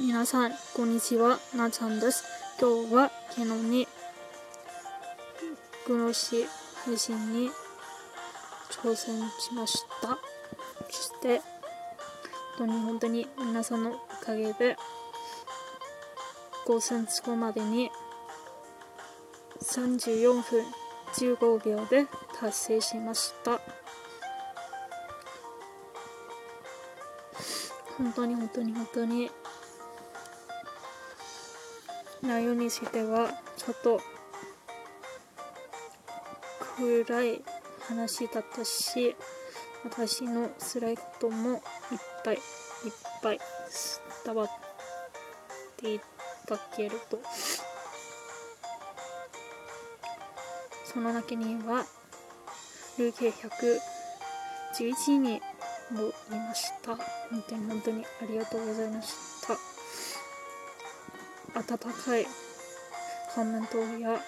皆さん、こんにちは。なちゃんです。今日は昨日に、グロシ配信に挑戦しました。そして、本当に本当に皆さんのおかげで、5000ツコまでに34分15秒で達成しました。本当に本当に本当に内容にしてはちょっと暗い話だったし私の辛いこともいっぱいいっぱい伝わっていたけれど。その中には累計111人もいました。本当に本当にありがとうございました。温かい。コメントや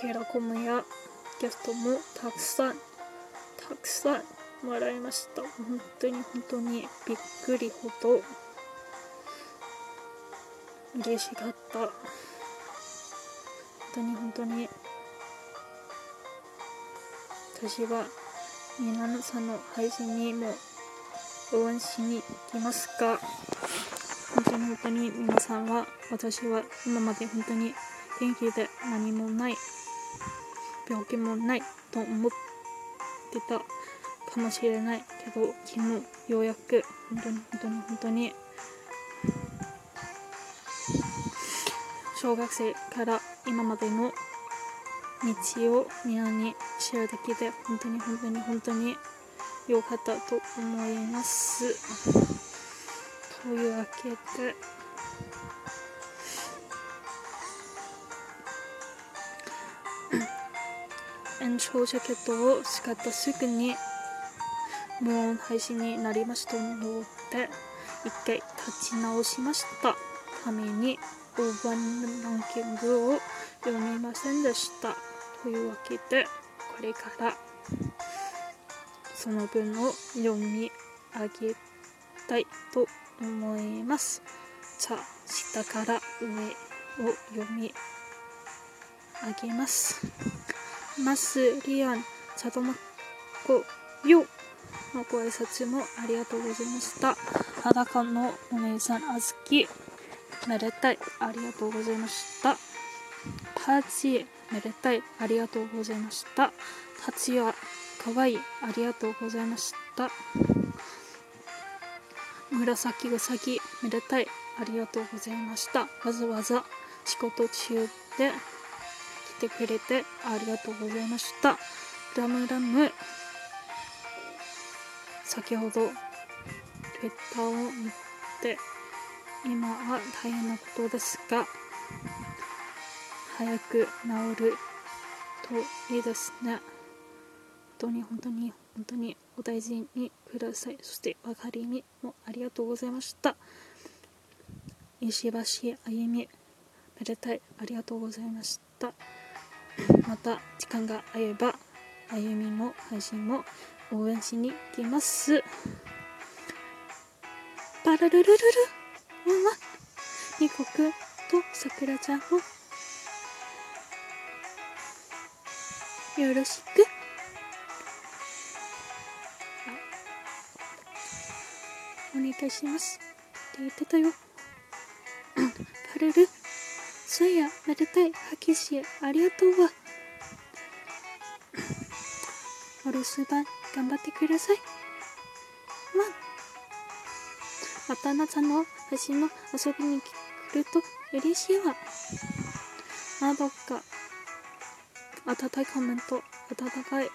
ケラコムやゲストもたくさん。たくさんもらいました。本当に本当に。びっくりほど。嬉しかった。本当に本当に。私は皆さんの配信にも応援しに行きますが本当に本当に皆さんは私は今まで本当に元気で何もない病気もないと思ってたかもしれないけど昨日ようやく本当に本当に本当に小学生から今までの道を皆にシェアで本当に本当に本当に良かったと思います。というわけで。延長ジャケットを使ったすぐに無音配信になりましたので一回立ち直しました。ために大盤ランキングを読みませんでした。というわけでこれからその分を読み上げたいと思います。じゃあ下から上を読み上げます。マスリアンチャドマコヨのご挨拶もありがとうございました。裸のお姉さんあずきめでたい。ありがとうございました。パーチめでたい。ありがとうございました。達也かわい。いありがとうございました。紫うさぎめでたい。ありがとうございました。わざわざ仕事中で来てくれてありがとうございました。ラムラム。先ほど Twitter を見て今は大変なことですが早く治るといいですね。当に本当に本当にお大事にください。そして別れにもありがとうございました。石橋あゆみめでたいありがとうございました。また時間が合えばあゆみも配信も応援しに行きます。パラルルルルワンワン。ニコくとさくらちゃんをよろしく。願いします。って言ってたよパルルそうやめでたい拍手ありがとうわ。お留守番頑張ってください。ワンまたなさんの配信も遊びに来ると嬉しいわ。あどっか温かいコメント温かい。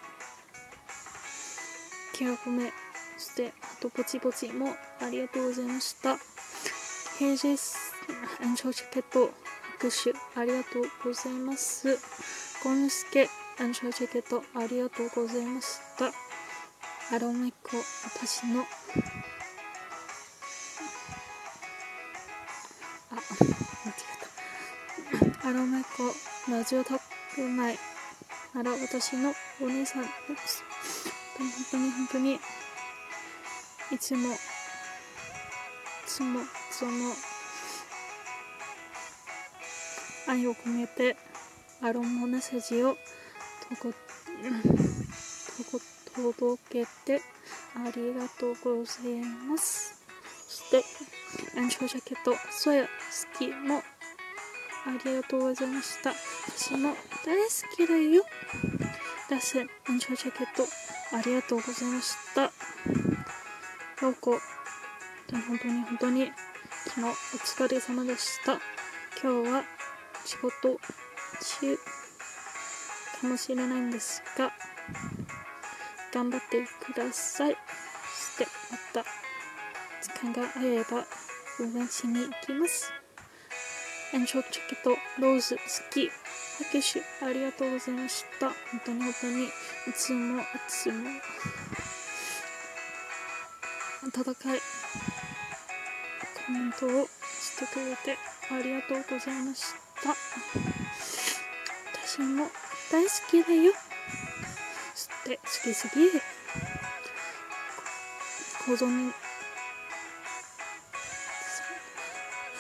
ケアコメそしてあとぼちぼちもありがとうございました。平日延長チケット拍手ありがとうございます。ゴンスケ延長チケットありがとうございました。アロメコ私の。あ間違えた。アロメコラジオ特内なら私のお姉さんで本当に本当に。いつもいつもその愛を込めてアロマメッセージをとこ届けてありがとうございます。そして延長ジャケットそや好きもありがとうございました。私も大好きだよ。ラス延長ジャケットありがとうございました。ロコ本当に本当に昨日お疲れ様でした。今日は仕事中かもしれないんですが頑張ってください。そしてまた時間があれば応援しに行きます。延長チョケとローズ好き。拍手ありがとうございました。本当に本当にいつもいつも温かい。コメントをしてくれてありがとうございました。私も大好きだよ。そして好きすぎ。小園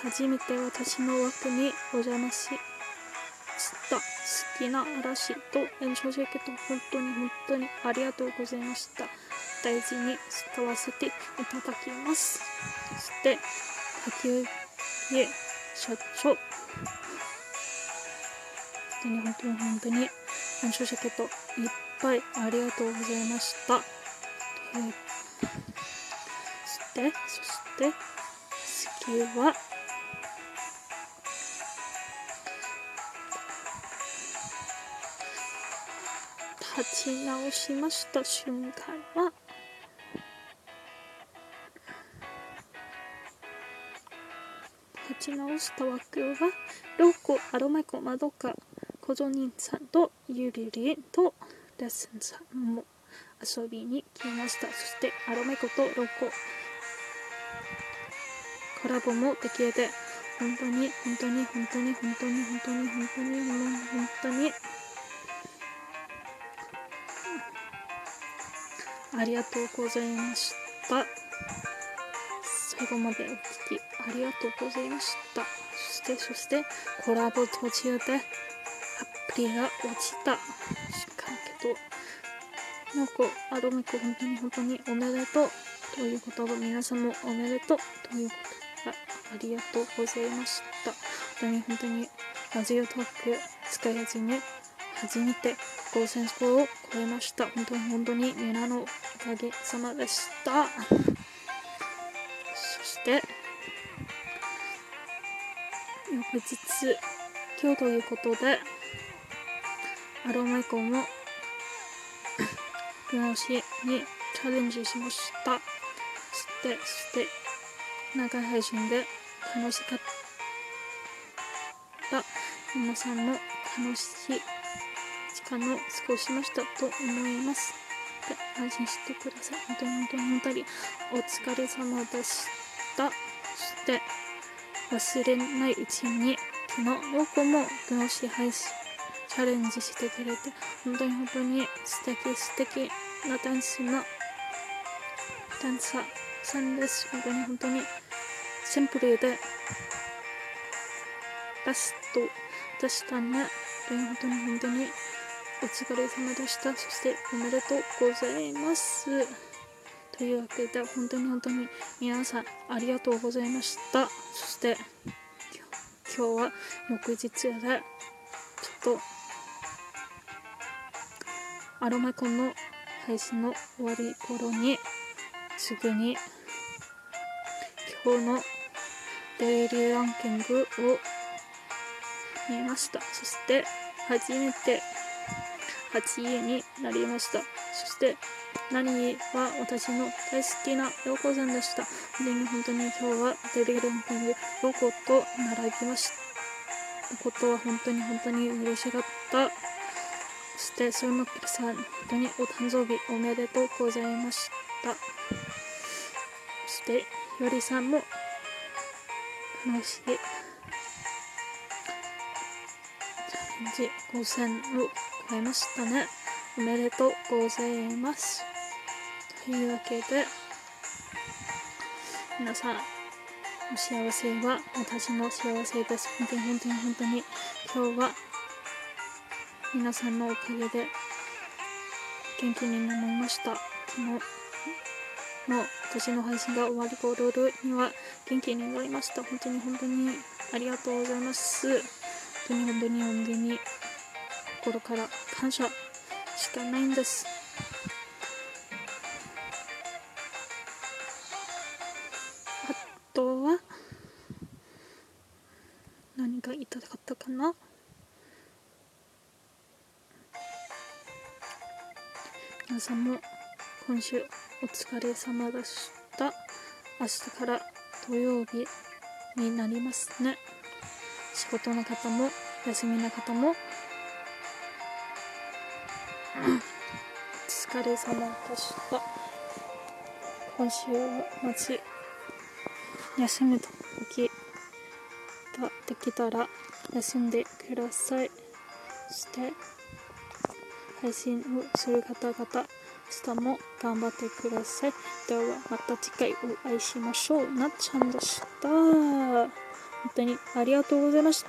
初めて私の枠にお邪魔しした好きな嵐と炎症ジャケット本当に本当にありがとうございました。大事に使わせていただきます。そして竹家社長。本当に本当に本当に炎症ジャケットいっぱいありがとうございました。そしてそして次は立ち直しました瞬間はち直した枠はロコ、アロマコ、マドカ、コゾニンさんとユリリンとレッスンさんも遊びに来ました。そしてアロマコとロココラボもできて本当に本当に本当に本当に本当に本当に本当に。ありがとうございました。最後までお聞きありがとうございました。そしてそしてコラボ途中でアプリが落ちた。しかけどなんかアロミコ本当に本当におめでとうということが皆さんもおめでとうということがありがとうございました。本当に本当にラジオトーク使い始め初めて5000スコアを超えました。本当に本当に皆のおかげさまでした。して翌日今日ということでアロマイコンも 直しにチャレンジしました。そしてそして長い配信で楽しかった。皆さんも楽しい時間を過ごしましたと思います。で安心してください。本当に本当に本当にお疲れ様でした。た。そして忘れないうちに昨日僕もグノシ配信チャレンジしてくれて本当に本当に素敵素敵なダンスのダンサーさんです。本当に本当にシンプルでラストでしたね本当に本当にお疲れ様でした。そしておめでとうございます。というわけで本当に本当に皆さんありがとうございました。そして今日は翌日でちょっとアロマコンの配信の終わり頃にすぐに今日のデイリーランキングを見ました。そして初めて8位になりました。そして何は私の大好きなヨコさんでした。本当に本当に今日はデリーランキングヨコと並びました。ことは本当に本当に嬉しかった。そしてソルマッキさん本当にお誕生日おめでとうございました。そしてよりさんも楽しいチャレンジ5000を超えましたね。おめでとうございます。というわけで皆さんお幸せは私の幸せです。本当に本当に本当に今日は皆さんのおかげで元気になりました。昨日の私の配信が終わる頃には元気になりました。本当に本当にありがとうございます。本当に本当に本当に心から感謝しかないんです。が言いたかったかな？皆さんも今週お疲れ様でした。明日から土曜日になりますね。仕事の方も休みの方も。お疲れ様でした。今週は末休む時たできたら休んでください。そして配信をする方々明日も頑張ってください。ではまた次回お会いしましょう。なっちゃんでした。本当にありがとうございました。